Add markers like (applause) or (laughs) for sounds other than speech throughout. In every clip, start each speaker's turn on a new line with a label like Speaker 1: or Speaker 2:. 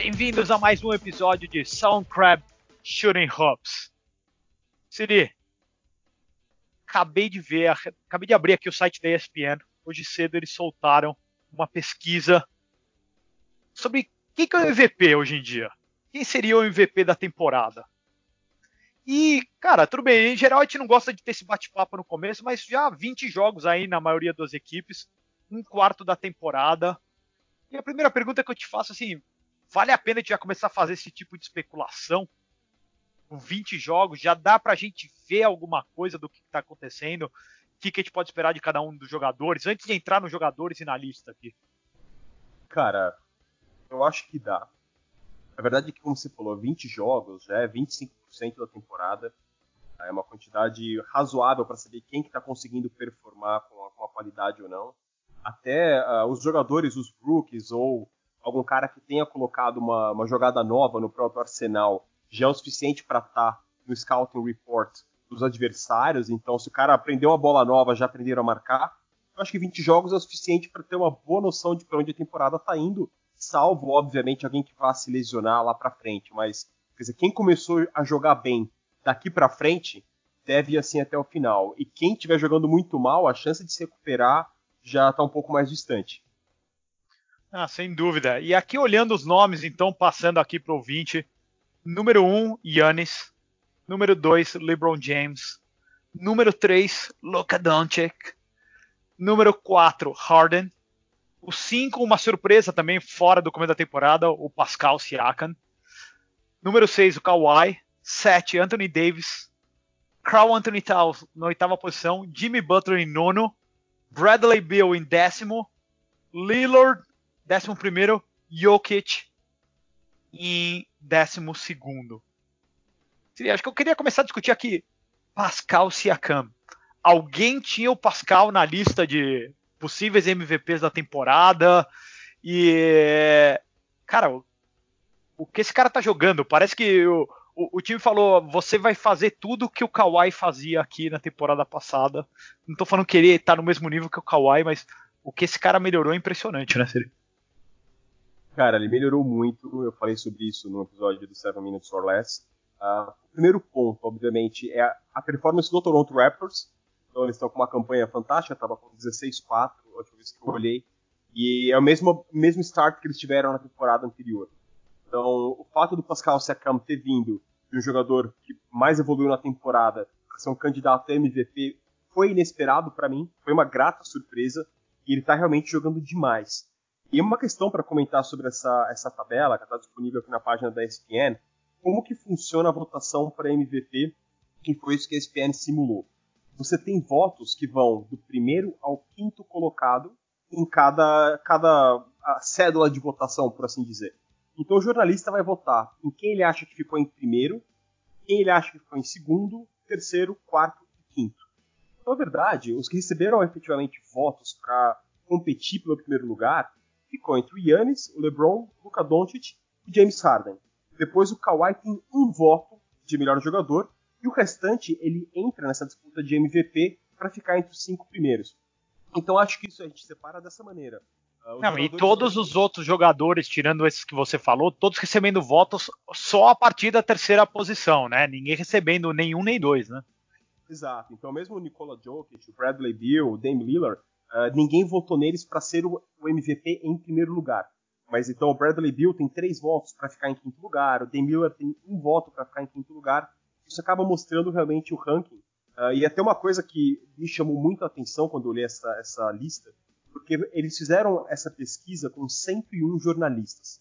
Speaker 1: Bem-vindos a mais um episódio de Soundcrab Shooting Hoops. Siri, acabei de ver, acabei de abrir aqui o site da ESPN. Hoje cedo eles soltaram uma pesquisa sobre quem que é o MVP hoje em dia. Quem seria o MVP da temporada? E, cara, tudo bem, em geral a gente não gosta de ter esse bate-papo no começo, mas já 20 jogos aí na maioria das equipes, um quarto da temporada. E a primeira pergunta que eu te faço, assim, vale a pena a gente já começar a fazer esse tipo de especulação? Com 20 jogos, já dá pra gente ver alguma coisa do que tá acontecendo? O que, que a gente pode esperar de cada um dos jogadores? Antes de entrar nos jogadores e na lista aqui.
Speaker 2: Cara, eu acho que dá. A verdade é que, como você falou, 20 jogos, já é 25% da temporada. É uma quantidade razoável para saber quem que está conseguindo performar com a, qualidade ou não. Até uh, os jogadores, os rookies ou algum cara que tenha colocado uma, uma jogada nova no próprio arsenal já é o suficiente para estar tá no scouting report dos adversários. Então, se o cara aprendeu uma bola nova, já aprenderam a marcar. Eu acho que 20 jogos é o suficiente para ter uma boa noção de para onde a temporada está indo, salvo, obviamente, alguém que vá se lesionar lá para frente. Mas, quer dizer, quem começou a jogar bem daqui para frente deve ir assim até o final. E quem estiver jogando muito mal, a chance de se recuperar já está um pouco mais distante.
Speaker 1: Ah, sem dúvida. E aqui olhando os nomes, então, passando aqui para o ouvinte. Número 1, um, Yannis. Número 2, LeBron James. Número 3, Luka Doncic. Número 4, Harden. O 5, uma surpresa também fora do começo da temporada, o Pascal Siakam. Número 6, o Kawhi. 7, Anthony Davis. Carl Anthony Towns na oitava posição. Jimmy Butler em nono. Bradley Beal em décimo. Lillard Décimo primeiro, Jokic em décimo segundo. Acho que eu queria começar a discutir aqui Pascal Siakam. Alguém tinha o Pascal na lista de possíveis MVPs da temporada e cara, o, o que esse cara tá jogando? Parece que o, o, o, time falou: você vai fazer tudo que o Kawhi fazia aqui na temporada passada. Não tô falando que ele tá no mesmo nível que o Kawhi, mas o que esse cara melhorou é impressionante, né, Siri?
Speaker 2: Cara, ele melhorou muito. Eu falei sobre isso no episódio do Seven Minutes or Less. Uh, o primeiro ponto, obviamente, é a performance do Toronto Raptors. Então, eles estão com uma campanha fantástica. Estava com 16-4, a última vez que eu olhei. E é o mesmo, mesmo start que eles tiveram na temporada anterior. Então, o fato do Pascal Siakam ter vindo de um jogador que mais evoluiu na temporada para ser um candidato a MVP foi inesperado para mim. Foi uma grata surpresa. E ele está realmente jogando demais. E uma questão para comentar sobre essa, essa tabela, que está disponível aqui na página da ESPN, como que funciona a votação para MVP, que foi isso que a ESPN simulou. Você tem votos que vão do primeiro ao quinto colocado em cada, cada cédula de votação, por assim dizer. Então o jornalista vai votar em quem ele acha que ficou em primeiro, quem ele acha que ficou em segundo, terceiro, quarto e quinto. Então, na verdade, os que receberam efetivamente votos para competir pelo primeiro lugar ficou entre o Yannis, o LeBron, o Luka Doncic e James Harden. Depois o Kawhi tem um voto de melhor jogador e o restante ele entra nessa disputa de MVP para ficar entre os cinco primeiros. Então acho que isso a gente separa dessa maneira.
Speaker 1: Uh, Não, e todos os outros jogadores, tirando esses que você falou, todos recebendo votos só a partir da terceira posição, né? Ninguém recebendo nenhum nem dois, né?
Speaker 2: Exato. Então mesmo o Nikola Jokic, o Bradley Beal, o Dame Lillard, Uh, ninguém votou neles para ser o, o, MVP em primeiro lugar. Mas então o Bradley Bill tem três votos para ficar em quinto lugar, o Dame Miller tem um voto para ficar em quinto lugar. Isso acaba mostrando realmente o ranking. Uh, e até uma coisa que me chamou muito a atenção quando eu li essa, essa lista, porque eles fizeram essa pesquisa com 101 jornalistas.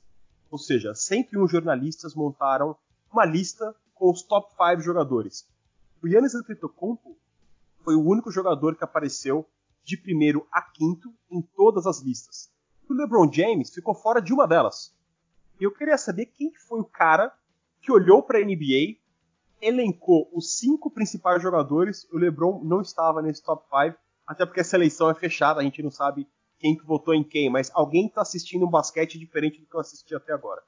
Speaker 2: Ou seja, 101 jornalistas montaram uma lista com os top 5 jogadores. O Yannis Antetokounmpo foi o único jogador que apareceu de primeiro a quinto em todas as listas. O LeBron James ficou fora de uma delas. Eu queria saber quem foi o cara que olhou para a NBA, elencou os cinco principais jogadores, o LeBron não estava nesse top 5, até porque essa eleição é fechada, a gente não sabe quem que votou em quem, mas alguém está assistindo um basquete diferente do que eu assisti até agora.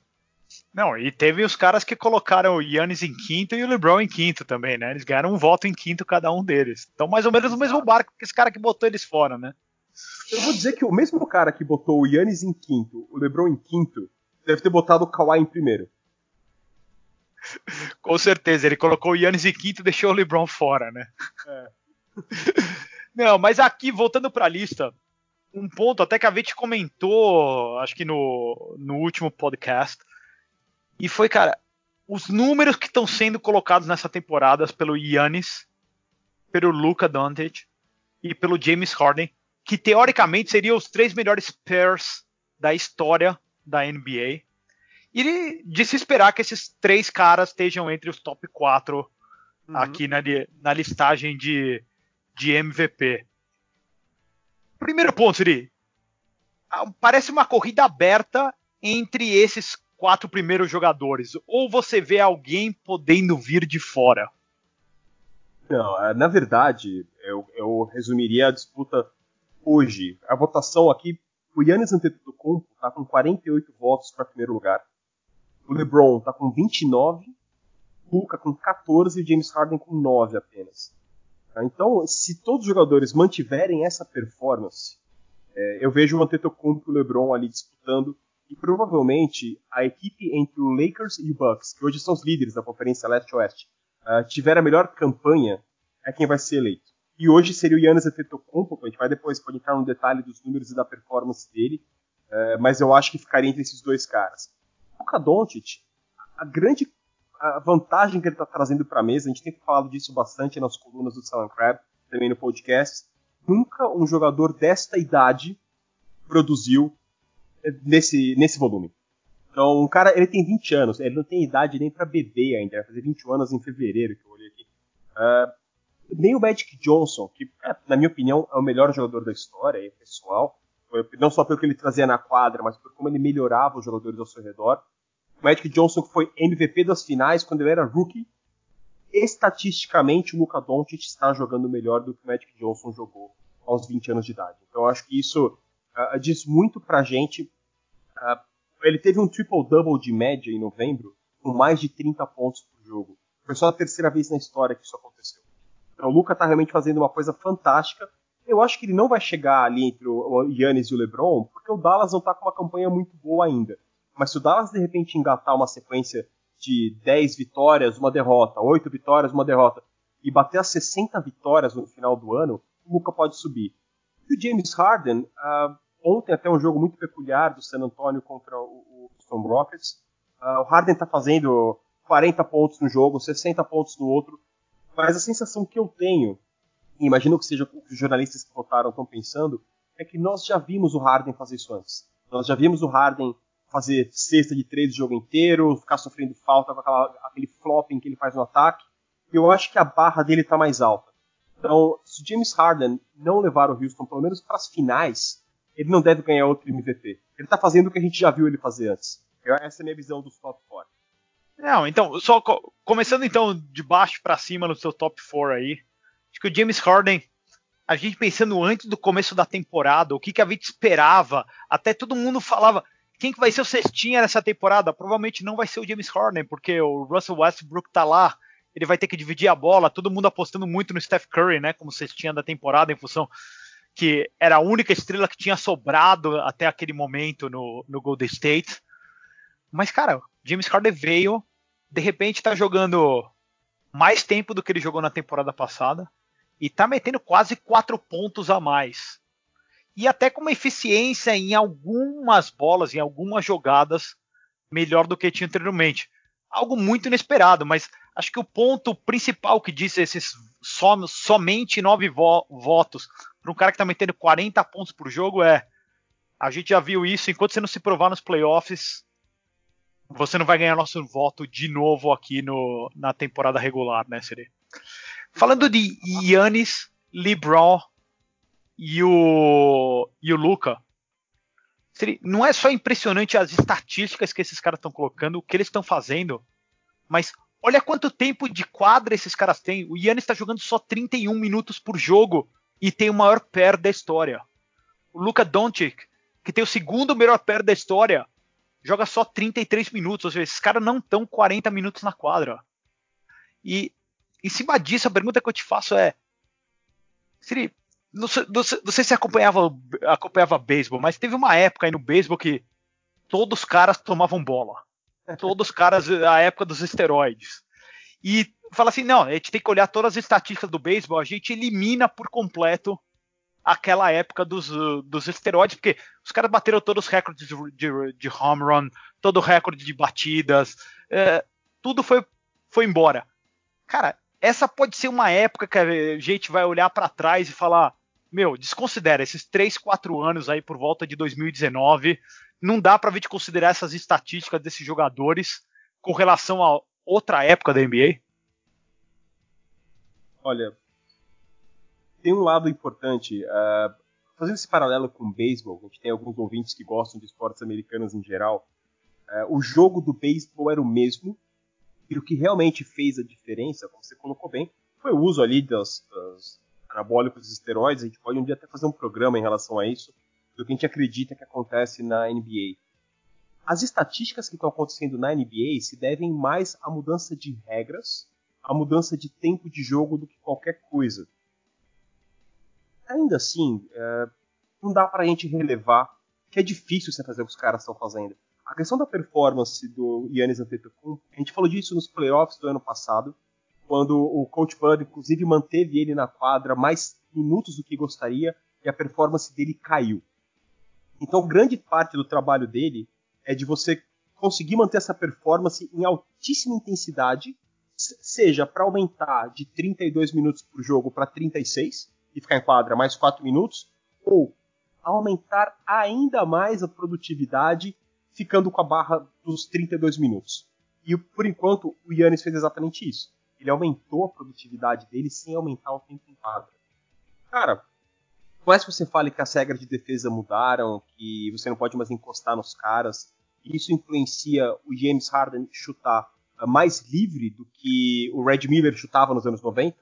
Speaker 1: Não, e teve os caras que colocaram o Yannis em quinto e o LeBron em quinto também, né? Eles ganharam um voto em quinto cada um deles. Então, mais ou menos no mesmo barco que esse cara que botou eles fora, né?
Speaker 2: Eu vou dizer que o mesmo cara que botou o Yannis em quinto, o LeBron em quinto, deve ter botado o Kawhi em primeiro. (laughs)
Speaker 1: Com certeza, ele colocou o Yannis em quinto e deixou o LeBron fora, né? É. (laughs) Não, mas aqui, voltando para a lista, um ponto até que a gente comentou, acho que no, no último podcast, e foi, cara, os números que estão sendo colocados nessa temporada pelo Yannis, pelo Luca Doncic e pelo James Harden, que teoricamente seriam os três melhores pairs da história da NBA. E de se esperar que esses três caras estejam entre os top 4 uhum. aqui na, na listagem de, de MVP. Primeiro ponto, Siri. Ah, parece uma corrida aberta entre esses quatro primeiros jogadores. Ou você vê alguém podendo vir de fora?
Speaker 2: Não, é, na verdade, eu, eu resumiria a disputa hoje. A votação aqui, o Yannis Antetokounmpo está com 48 votos para primeiro lugar. O LeBron está com 29, Luca com 14 e James Harden com 9 apenas. Tá? Então, se todos os jogadores mantiverem essa performance, é, eu vejo o Antetokounmpo e o LeBron ali disputando e provavelmente a equipe entre o Lakers e o Bucks, que hoje são os líderes da Conferência Leste-Oeste, uh, tiver a melhor campanha, é quem vai ser eleito. E hoje seria o Yannis Antetokounmpo, a gente vai depois pode entrar no detalhe dos números e da performance dele, uh, mas eu acho que ficaria entre esses dois caras. O Luka Doncic, a grande a vantagem que ele está trazendo para a mesa, a gente tem falado disso bastante nas colunas do Salon Crab, também no podcast, nunca um jogador desta idade produziu nesse, nesse volume. Então, um cara, ele tem 20 anos, ele não tem idade nem para beber ainda, vai fazer 21 anos em fevereiro, que eu olhei aqui. Uh, nem o Magic Johnson, que, é, na minha opinião, é o melhor jogador da história, é pessoal, não só pelo que ele trazia na quadra, mas por como ele melhorava os jogadores ao seu redor. O Magic Johnson foi MVP das finais quando ele era rookie. Estatisticamente, o Luka Doncic está jogando melhor do que o Magic Johnson jogou aos 20 anos de idade. Então, eu acho que isso uh, diz muito pra gente. Uh, ele teve um triple-double de média em novembro, com mais de 30 pontos por jogo. Foi só a terceira vez na história que isso aconteceu. Então o Luca tá realmente fazendo uma coisa fantástica. Eu acho que ele não vai chegar ali entre o Yannis e o LeBron, porque o Dallas não tá com uma campanha muito boa ainda. Mas se o Dallas de repente engatar uma sequência de 10 vitórias, uma derrota, 8 vitórias, uma derrota, e bater as 60 vitórias no final do ano, o Luca pode subir. E o James Harden, uh, ontem até um jogo muito peculiar do San Antonio contra o, o Houston Rockets. Uh, o Harden está fazendo 40 pontos no jogo, 60 pontos no outro, mas a sensação que eu tenho, e imagino que seja o que os jornalistas que votaram estão pensando, é que nós já vimos o Harden fazer isso antes. Nós já vimos o Harden fazer cesta de três o jogo inteiro, ficar sofrendo falta com aquela, aquele flopping que ele faz no ataque. Eu acho que a barra dele está mais alta. Então, se James Harden não levar o Houston pelo menos para as finais, ele não deve ganhar outro MVP. Ele está fazendo o que a gente já viu ele fazer antes. Essa é a minha visão dos top 4.
Speaker 1: Não, então, só co começando então de baixo para cima no seu top 4 aí. Acho que o James Harden, a gente pensando antes do começo da temporada, o que, que a gente esperava, até todo mundo falava, quem que vai ser o cestinha nessa temporada? Provavelmente não vai ser o James Harden, porque o Russell Westbrook tá lá, ele vai ter que dividir a bola, todo mundo apostando muito no Steph Curry, né, como cestinha da temporada, em função que era a única estrela que tinha sobrado até aquele momento no, no Golden State. Mas, cara, James Harden veio, de repente tá jogando mais tempo do que ele jogou na temporada passada e tá metendo quase quatro pontos a mais. E até com uma eficiência em algumas bolas, em algumas jogadas, melhor do que tinha anteriormente. Algo muito inesperado, mas acho que o ponto principal que disse esses som, somente nove vo votos para um cara que está metendo 40 pontos por jogo é. A gente já viu isso, enquanto você não se provar nos playoffs, você não vai ganhar nosso voto de novo aqui no, na temporada regular, né, Siri? Falando de Yannis, LeBron e o, e o Luca, Siri, não é só impressionante as estatísticas que esses caras estão colocando, o que eles estão fazendo, mas olha quanto tempo de quadra esses caras têm. O Yannis está jogando só 31 minutos por jogo e tem o maior pé da história. O Luka Doncic, que tem o segundo melhor pé da história, joga só 33 minutos, ou seja, esses caras não estão 40 minutos na quadra. E em cima disso, a pergunta que eu te faço é: Siri, não sei, não não sei se acompanhava, acompanhava beisebol, mas teve uma época aí no beisebol que todos os caras tomavam bola. Todos os caras, a época dos esteroides. E fala assim: não, a gente tem que olhar todas as estatísticas do beisebol, a gente elimina por completo aquela época dos, dos esteroides, porque os caras bateram todos os recordes de, de, de home run, todo o recorde de batidas, é, tudo foi, foi embora. Cara, essa pode ser uma época que a gente vai olhar para trás e falar: meu, desconsidera esses 3, 4 anos aí por volta de 2019. Não dá para a gente considerar essas estatísticas desses jogadores com relação a outra época da NBA?
Speaker 2: Olha, tem um lado importante. Uh, fazendo esse paralelo com o beisebol, a gente tem alguns ouvintes que gostam de esportes americanos em geral. Uh, o jogo do beisebol era o mesmo, e o que realmente fez a diferença, como você colocou bem, foi o uso ali dos, dos anabólicos e esteroides. A gente pode um dia até fazer um programa em relação a isso, do que a gente acredita que acontece na NBA. As estatísticas que estão acontecendo na NBA se devem mais à mudança de regras, à mudança de tempo de jogo do que qualquer coisa. Ainda assim, é, não dá para a gente relevar que é difícil você fazer o que os caras estão fazendo. A questão da performance do Yannis Antetokounmpo, a gente falou disso nos playoffs do ano passado, quando o Coach Bud, inclusive, manteve ele na quadra mais minutos do que gostaria e a performance dele caiu. Então, grande parte do trabalho dele é de você conseguir manter essa performance em altíssima intensidade, seja para aumentar de 32 minutos por jogo para 36 e ficar em quadra mais 4 minutos, ou aumentar ainda mais a produtividade ficando com a barra dos 32 minutos. E por enquanto o Yannis fez exatamente isso. Ele aumentou a produtividade dele sem aumentar o tempo em quadra. Cara, por mais que você fale que as regras de defesa mudaram, que você não pode mais encostar nos caras, isso influencia o James Harden chutar eh, mais livre do que o Red Miller chutava nos anos 90.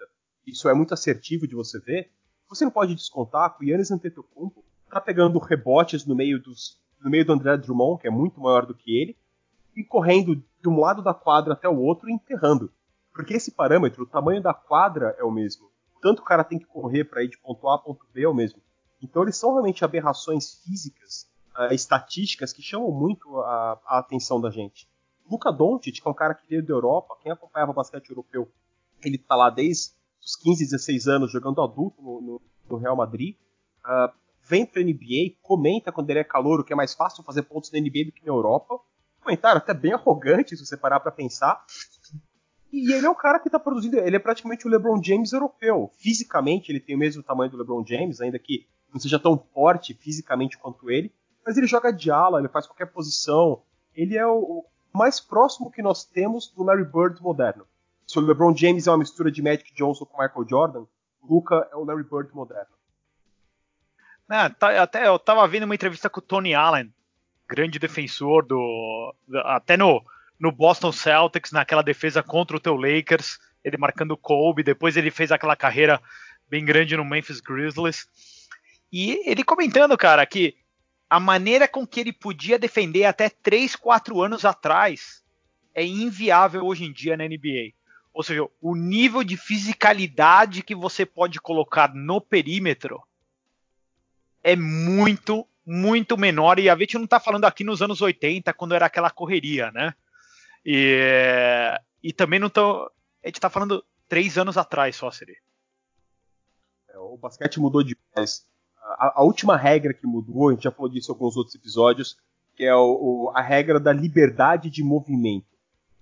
Speaker 2: Isso é muito assertivo de você ver. Você não pode descontar que o Yannis Antetokounmpo tá pegando rebotes no meio dos no meio do André Drummond, que é muito maior do que ele, e correndo de um lado da quadra até o outro e enterrando. Porque esse parâmetro, o tamanho da quadra é o mesmo. Tanto o cara tem que correr para ir de ponto A a ponto B é o mesmo. Então eles são realmente aberrações físicas, uh, estatísticas que chamam muito a, a, atenção da gente. Luca Doncic, que é um cara que veio da Europa, quem acompanhava basquete europeu, ele está lá desde os 15, 16 anos jogando adulto no, no, no Real Madrid. Uh, vem pra NBA, comenta quando ele é calor, que é mais fácil fazer pontos na NBA do que na Europa. Comentário até bem arrogante, se você parar pra pensar. E ele é um cara que tá produzindo, ele é praticamente o LeBron James europeu. Fisicamente, ele tem o mesmo tamanho do LeBron James, ainda que não seja tão forte fisicamente quanto ele. Mas ele joga de ala, ele faz qualquer posição. Ele é o, mais próximo que nós temos do Larry Bird moderno. Se o LeBron James é uma mistura de Magic Johnson com Michael Jordan, o Luca é o Larry Bird moderno.
Speaker 1: Né, tá, até eu tava vendo uma entrevista com o Tony Allen, grande defensor do. Até no, no Boston Celtics, naquela defesa contra o teu Lakers, ele marcando o Kobe, depois ele fez aquela carreira bem grande no Memphis Grizzlies. E ele comentando, cara, que a maneira com que ele podia defender até 3, 4 anos atrás é inviável hoje em dia na NBA. Ou seja, o nível de fisicalidade que você pode colocar no perímetro é muito, muito menor. E a gente não está falando aqui nos anos 80, quando era aquela correria, né? E, e também não tô. A gente está falando três anos atrás só.
Speaker 2: É, o basquete mudou demais. A, a, última regra que mudou, a gente já falou disso em alguns outros episódios, que é o, o, a regra da liberdade de movimento.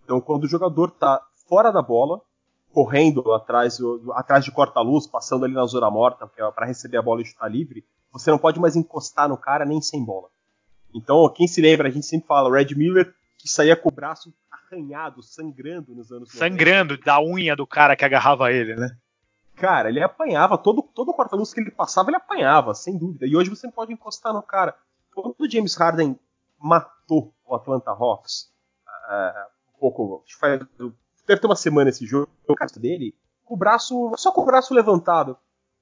Speaker 2: Então, quando o jogador está fora da bola, correndo atrás, atrás de corta-luz, passando ali na zona morta é para receber a bola e chutar livre, você não pode mais encostar no cara nem sem bola. Então, quem se lembra, a gente sempre fala, Red Miller que saía com o braço arranhado, sangrando nos anos
Speaker 1: Sangrando 90. da unha do cara que agarrava ele, né?
Speaker 2: Cara, ele apanhava, todo, todo corta-luz que ele passava, ele apanhava, sem dúvida. E hoje você pode encostar no cara. Quando o James Harden matou o Atlanta Hawks, uh, um pouco, faz, deve ter uma semana esse jogo, o caso dele, com o braço, só com o braço levantado.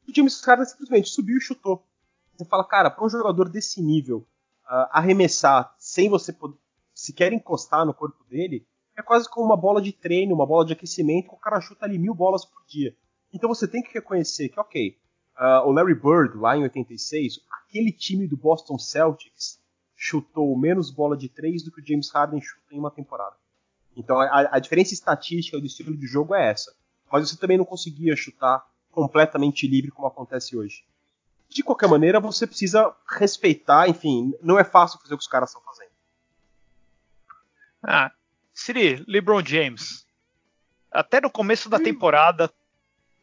Speaker 2: O James Harden simplesmente subiu e chutou. Você fala, cara, para um jogador desse nível uh, arremessar sem você sequer encostar no corpo dele, é quase como uma bola de treino, uma bola de aquecimento, que o cara chuta ali mil bolas por dia. Então você tem que reconhecer que, ok, uh, o Larry Bird, lá em 86, aquele time do Boston Celtics, chutou menos bola de três do que o James Harden chuta em uma temporada. Então a, a diferença estatística do estilo de jogo é essa. Mas você também não conseguia chutar completamente livre como acontece hoje. De qualquer maneira, você precisa respeitar, enfim, não é fácil fazer o que os caras estão fazendo.
Speaker 1: Ah, Siri, LeBron James. Até no começo da temporada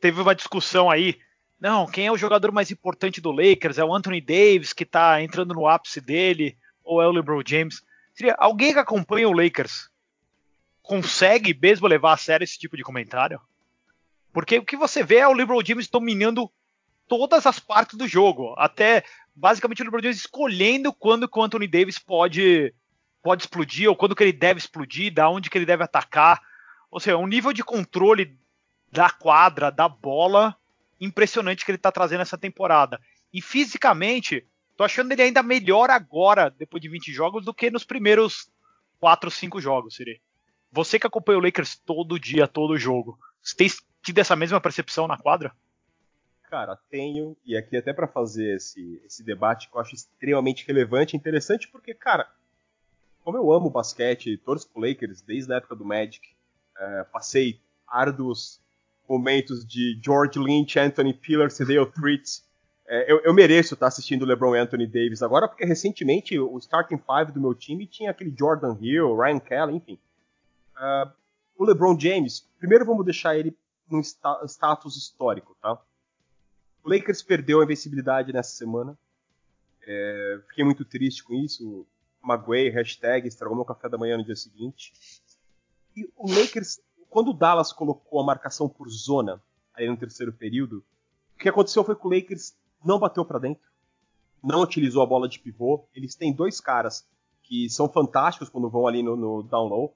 Speaker 1: teve uma discussão aí. Não, quem é o jogador mais importante do Lakers? É o Anthony Davis que tá entrando no ápice dele? Ou é o LeBron James? Seria alguém que acompanha o Lakers consegue mesmo levar a sério esse tipo de comentário? Porque o que você vê é o LeBron James dominando todas as partes do jogo. Até basicamente o LeBron James escolhendo quando o Anthony Davis pode pode explodir ou quando que ele deve explodir, da onde que ele deve atacar. Ou seja, um nível de controle da quadra, da bola, impressionante que ele está trazendo essa temporada. E fisicamente, tô achando ele ainda melhor agora, depois de 20 jogos, do que nos primeiros 4, 5 jogos, Siri. Você que acompanha o Lakers todo dia, todo jogo, você tem tido essa mesma percepção na quadra?
Speaker 2: Cara, tenho, e aqui até para fazer esse, esse debate que eu acho extremamente relevante e interessante, porque, cara, como eu amo basquete, torço pro Lakers desde a época do Magic, é, passei árduos momentos de George Lynch, Anthony Pillars e Dale Fritz. É, eu, eu, mereço estar assistindo LeBron e Anthony Davis agora, porque recentemente o starting five do meu time tinha aquele Jordan Hill, Ryan Kelly, enfim. Uh, o LeBron James, primeiro vamos deixar ele num status histórico, tá? O Lakers perdeu a invencibilidade nessa semana. É, fiquei muito triste com isso. Maguei, hashtag, estragou meu café da manhã no dia seguinte. E o Lakers, quando o Dallas colocou a marcação por zona, aí no terceiro período, o que aconteceu foi que o Lakers não bateu para dentro, não utilizou a bola de pivô. Eles têm dois caras que são fantásticos quando vão ali no, no down low.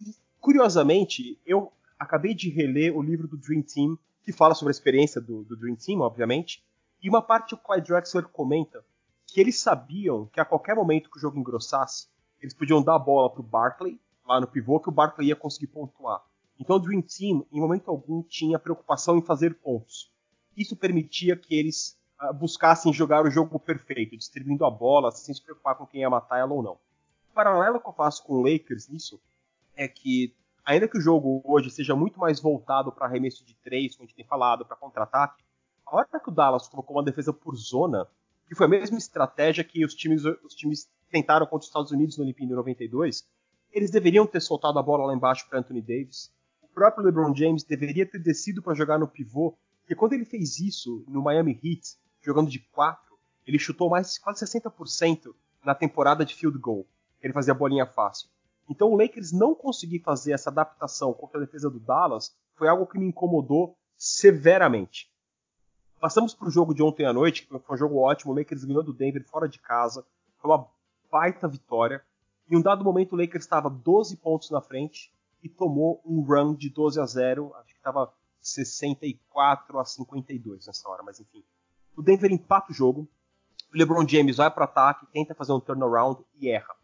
Speaker 2: E, curiosamente, eu acabei de reler o livro do Dream Team, que fala sobre a experiência do, do Dream Team, obviamente, e uma parte o Clyde Drexler comenta que eles sabiam que a qualquer momento que o jogo engrossasse, eles podiam dar a bola para o Barkley, lá no pivô, que o Barkley ia conseguir pontuar. Então o Dream Team, em momento algum, tinha preocupação em fazer pontos. Isso permitia que eles uh, buscassem jogar o jogo perfeito, distribuindo a bola sem se preocupar com quem ia matar ela ou não. O paralelo que eu faço com o Lakers nisso é que, ainda que o jogo hoje seja muito mais voltado para arremesso de três, como a gente tem falado, para contra-ataque, a hora que o Dallas colocou uma defesa por zona, que foi a mesma estratégia que os times, os times tentaram contra os Estados Unidos no Olimpíada em 92, eles deveriam ter soltado a bola lá embaixo para Anthony Davis. O próprio LeBron James deveria ter descido para jogar no pivô, porque quando ele fez isso no Miami Heat, jogando de 4, ele chutou mais quase 60% na temporada de field goal. Ele fazia bolinha fácil. Então o Lakers não conseguir fazer essa adaptação contra a defesa do Dallas foi algo que me incomodou severamente. Passamos para o jogo de ontem à noite, que foi um jogo ótimo. O Lakers ganhou do Denver fora de casa. Foi uma baita vitória. Em um dado momento, o Lakers estava 12 pontos na frente e tomou um run de 12 a 0. Acho que estava 64 a 52 nessa hora, mas enfim. O Denver empata o jogo. O LeBron James vai para ataque, tenta fazer um turnaround e erra.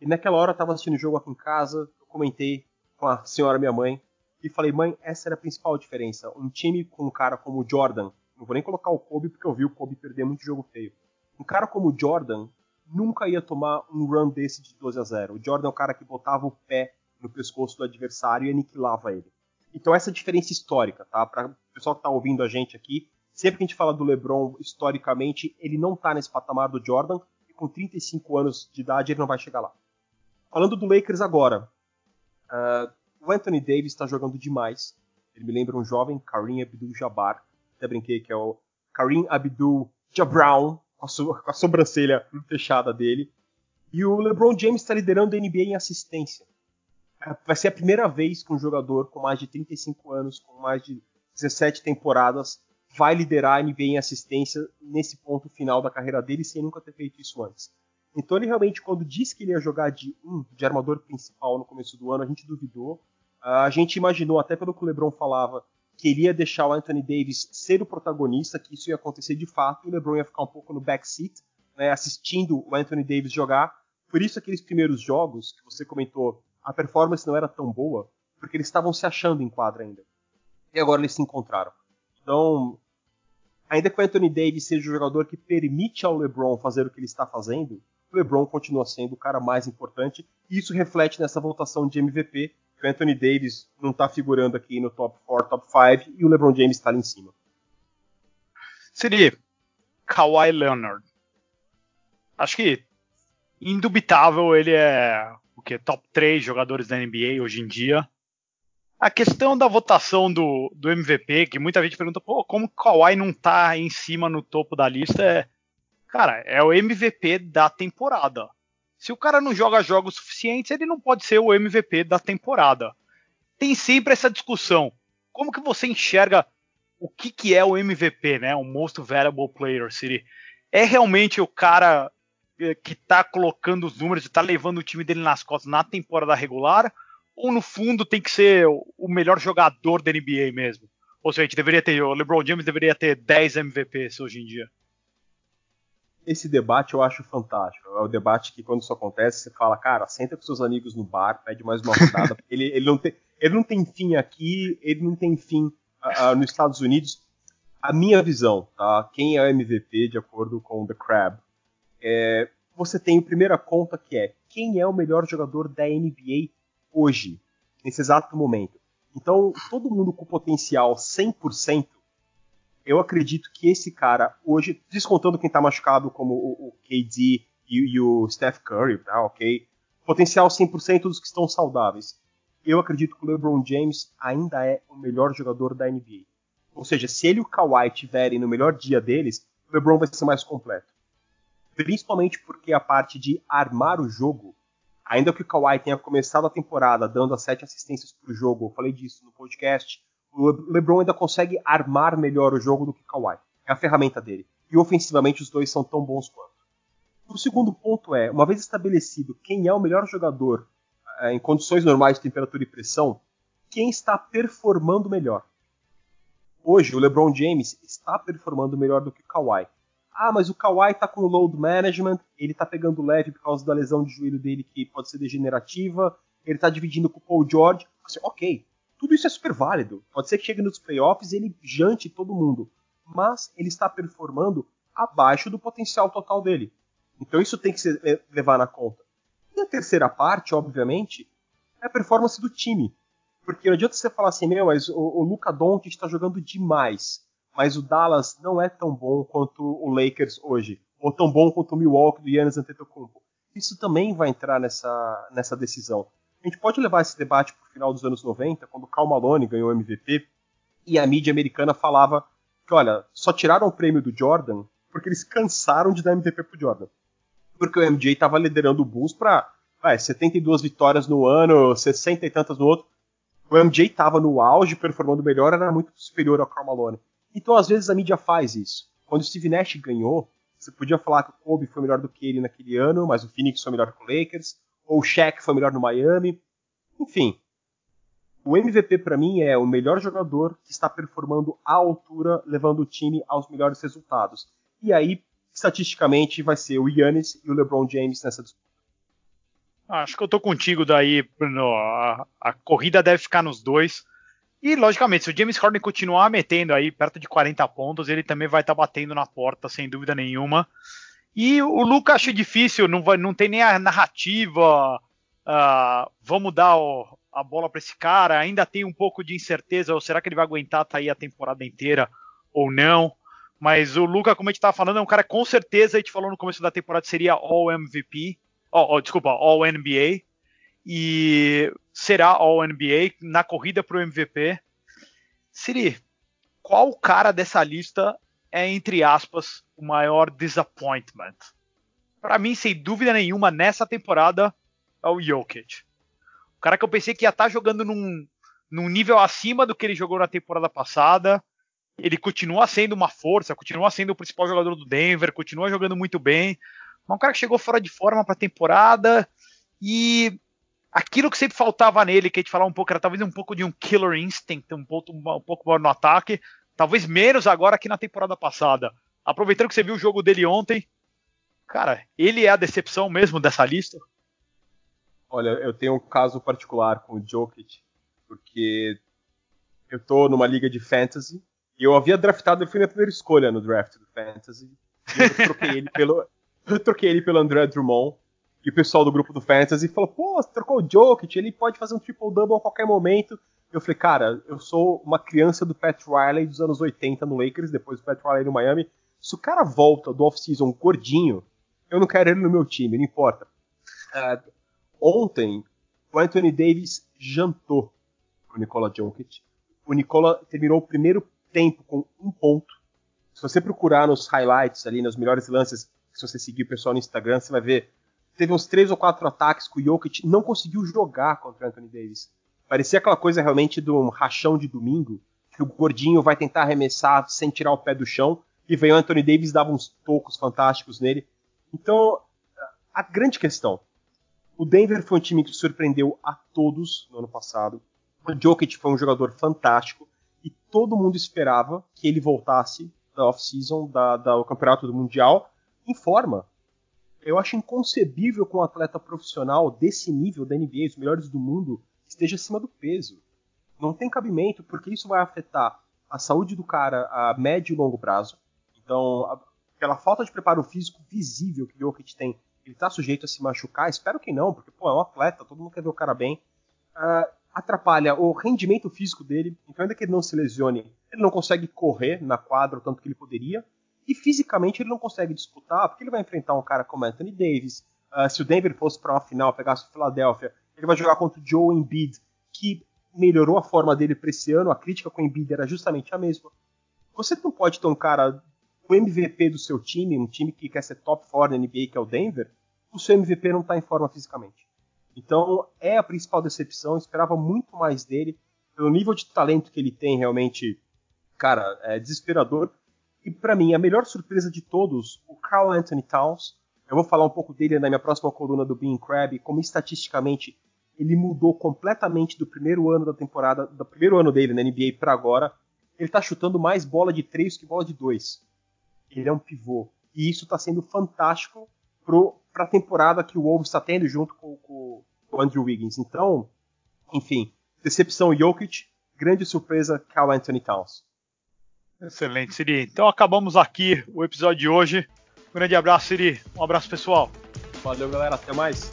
Speaker 2: E naquela hora eu estava assistindo o jogo aqui em casa, eu comentei com a senhora minha mãe e falei: "Mãe, essa era a principal diferença. Um time com um cara como o Jordan, não vou nem colocar o Kobe porque eu vi o Kobe perder muito jogo feio. Um cara como o Jordan nunca ia tomar um run desse de 12 a 0. O Jordan é o cara que botava o pé no pescoço do adversário e aniquilava ele. Então essa diferença histórica, tá? Para o pessoal que está ouvindo a gente aqui, sempre que a gente fala do LeBron historicamente, ele não está nesse patamar do Jordan e com 35 anos de idade ele não vai chegar lá. Falando do Lakers agora, uh, o Anthony Davis está jogando demais. Ele me lembra um jovem Kareem Abdul-Jabbar até brinquei que é o Karim Abdul Jabrown, com a, a sobrancelha fechada dele. E o LeBron James está liderando a NBA em assistência. É, vai ser a primeira vez que um jogador com mais de 35 anos, com mais de 17 temporadas, vai liderar a NBA em assistência nesse ponto final da carreira dele, sem nunca ter feito isso antes. Então ele realmente, quando disse que ele ia jogar de um, de armador principal no começo do ano, a gente duvidou. A gente imaginou, até pelo que o LeBron falava, queria deixar o Anthony Davis ser o protagonista, que isso ia acontecer de fato, e o LeBron ia ficar um pouco no backseat, né, assistindo o Anthony Davis jogar. Por isso aqueles primeiros jogos que você comentou, a performance não era tão boa, porque eles estavam se achando em quadra ainda. E agora eles se encontraram. Então, ainda que o Anthony Davis seja o jogador que permite ao LeBron fazer o que ele está fazendo, o LeBron continua sendo o cara mais importante. E isso reflete nessa votação de MVP, que o Anthony Davis não está figurando aqui no top 4, top 5, e o LeBron James está ali em cima.
Speaker 1: Seria Kawhi Leonard. Acho que indubitável ele é o que top 3 jogadores da NBA hoje em dia. A questão da votação do, do MVP, que muita gente pergunta, pô, como o Kawhi não tá em cima no topo da lista, é. Cara, é o MVP da temporada. Se o cara não joga jogos suficientes, ele não pode ser o MVP da temporada. Tem sempre essa discussão. Como que você enxerga o que, que é o MVP, né? O Most Valuable Player, Siri? É realmente o cara eh, que tá colocando os números e tá levando o time dele nas costas na temporada regular? ou no fundo tem que ser o melhor jogador da NBA mesmo? Ou seja, a gente deveria ter, o LeBron James deveria ter 10 MVPs hoje em dia.
Speaker 2: Esse debate eu acho fantástico. É o debate que quando isso acontece, você fala, cara, senta com seus amigos no bar, pede mais uma rodada, (laughs) ele, ele, não tem, ele não tem fim aqui, ele não tem fim uh, nos Estados Unidos. A minha visão, tá? Quem é o MVP, de acordo com The Crab, é, você tem a primeira conta que é quem é o melhor jogador da NBA hoje, nesse exato momento. Então, todo mundo com potencial 100%, eu acredito que esse cara, hoje, descontando quem está machucado, como o, o KD e, e, o Steph Curry, tá, ok? Potencial 100% dos que estão saudáveis. Eu acredito que o LeBron James ainda é o melhor jogador da NBA. Ou seja, se ele e o Kawhi estiverem no melhor dia deles, o LeBron vai ser mais completo. Principalmente porque a parte de armar o jogo Ainda que o Kawhi tenha começado a temporada dando as sete assistências para o jogo, eu falei disso no podcast, o LeBron ainda consegue armar melhor o jogo do que Kawhi. É a ferramenta dele. E ofensivamente os dois são tão bons quanto. O segundo ponto é, uma vez estabelecido quem é o melhor jogador é, em condições normais de temperatura e pressão, quem está performando melhor. Hoje, o LeBron James está performando melhor do que o Kawhi. Ah, mas o Kawhi tá com load management, ele tá pegando leve por causa da lesão de joelho dele que pode ser degenerativa, ele tá dividindo com o Paul George. Assim, ok, tudo isso é super válido. Pode ser que chegue nos playoffs e ele jante todo mundo. Mas ele está performando abaixo do potencial total dele. Então isso tem que ser é, levar na conta. E a terceira parte, obviamente, é a performance do time. Porque não adianta você falar assim, meu, mas o, o Luca Doncic está jogando demais mas o Dallas não é tão bom quanto o Lakers hoje, ou tão bom quanto o Milwaukee do Giannis Antetokounmpo. Isso também vai entrar nessa, nessa decisão. A gente pode levar esse debate para o final dos anos 90, quando Cal Malone ganhou o MVP, e a mídia americana falava que, olha, só tiraram o prêmio do Jordan porque eles cansaram de dar MVP pro Jordan. Porque o MJ estava liderando o Bulls para 72 vitórias no ano, 60 e tantas no outro. O MJ estava no auge, performando melhor, era muito superior ao Karl Malone. Então, às vezes, a mídia faz isso. Quando o Steve Nash ganhou, você podia falar que o Kobe foi melhor do que ele naquele ano, mas o Phoenix foi melhor que o Lakers, ou o Shaq foi melhor no Miami. Enfim, o MVP para mim é o melhor jogador que está performando à altura, levando o time aos melhores resultados. E aí, estatisticamente, vai ser o Yannis e o LeBron James nessa disputa.
Speaker 1: Acho que eu tô contigo daí, Bruno. A, a corrida deve ficar nos dois. E, logicamente, se o James Harden continuar metendo aí perto de 40 pontos, ele também vai estar tá batendo na porta, sem dúvida nenhuma. E o Luca acho difícil, não, vai, não tem nem a narrativa. Uh, vamos dar o, a bola para esse cara. Ainda tem um pouco de incerteza, ou será que ele vai aguentar tá aí a temporada inteira ou não? Mas o Luca, como a gente estava falando, é um cara com certeza, a gente falou no começo da temporada, seria All MVP. Oh, oh, desculpa, All NBA e será All-NBA na corrida para o MVP. Siri, qual cara dessa lista é, entre aspas, o maior disappointment? Para mim, sem dúvida nenhuma, nessa temporada é o Jokic. O cara que eu pensei que ia estar tá jogando num, num nível acima do que ele jogou na temporada passada. Ele continua sendo uma força, continua sendo o principal jogador do Denver, continua jogando muito bem. Mas um cara que chegou fora de forma para a temporada e aquilo que sempre faltava nele, que a gente falava um pouco, era talvez um pouco de um killer instinct, um pouco, um pouco maior no ataque, talvez menos agora que na temporada passada. Aproveitando que você viu o jogo dele ontem, cara, ele é a decepção mesmo dessa lista?
Speaker 2: Olha, eu tenho um caso particular com o Jokic, porque eu tô numa liga de fantasy e eu havia draftado, ele foi minha primeira escolha no draft do fantasy. E eu troquei ele pelo (laughs) Eu troquei ele pelo André Drummond. E o pessoal do grupo do Fantasy falou: pô, você trocou o Jokic, ele pode fazer um triple-double a qualquer momento. Eu falei, cara, eu sou uma criança do Pat Riley dos anos 80 no Lakers, depois do Pat Riley no Miami. Se o cara volta do off-season gordinho, eu não quero ele no meu time, não importa. Uh, ontem, o Anthony Davis jantou com o Nikola Jokic. O Nikola terminou o primeiro tempo com um ponto. Se você procurar nos highlights ali, nos melhores lances, se você seguir o pessoal no Instagram, você vai ver. Teve uns três ou quatro ataques que o Jokic não conseguiu jogar contra o Anthony Davis. Parecia aquela coisa realmente de um rachão de domingo, que o gordinho vai tentar arremessar sem tirar o pé do chão, e vem o Anthony Davis dava uns tocos fantásticos nele. Então, a grande questão, o Denver foi um time que surpreendeu a todos no ano passado. O Jokic foi um jogador fantástico e todo mundo esperava que ele voltasse da off-season, do campeonato do Mundial, em forma. Eu acho inconcebível que um atleta profissional desse nível da NBA, os melhores do mundo, esteja acima do peso. Não tem cabimento, porque isso vai afetar a saúde do cara a médio e longo prazo. Então, a, pela falta de preparo físico visível que o Jokic tem, ele está sujeito a se machucar. Espero que não, porque pô, é um atleta, todo mundo quer ver o cara bem. Uh, atrapalha o rendimento físico dele, então ainda que ele não se lesione, ele não consegue correr na quadra o tanto que ele poderia, e fisicamente ele não consegue disputar, porque ele vai enfrentar um cara como Anthony Davis, uh, se o Denver fosse para uma final, pegasse o Philadelphia, ele vai jogar contra o Joe Embiid, que melhorou a forma dele para esse ano, a crítica com o Embiid era justamente a mesma. Você não pode ter um cara, o MVP do seu time, um time que quer ser top 4 na NBA, que é o Denver, o seu MVP não está em forma fisicamente. Então é a principal decepção, esperava muito mais dele, pelo nível de talento que ele tem, realmente, cara, é desesperador. E para mim, a melhor surpresa de todos, o Carl Anthony Towns. Eu vou falar um pouco dele na minha próxima coluna do Bean Crab, como estatisticamente ele mudou completamente do primeiro ano da temporada, do primeiro ano dele na NBA para agora. Ele tá chutando mais bola de 3 que bola de 2. Ele é um pivô. E isso está sendo fantástico para a temporada que o Wolves está tendo junto com, com, o Andrew Wiggins. Então, enfim, decepção Jokic, grande surpresa Cal Anthony Towns.
Speaker 1: Excelente, Siri. Então acabamos aqui o episódio de hoje. Grande abraço, Siri. Um abraço, pessoal.
Speaker 2: Valeu, galera. Até mais.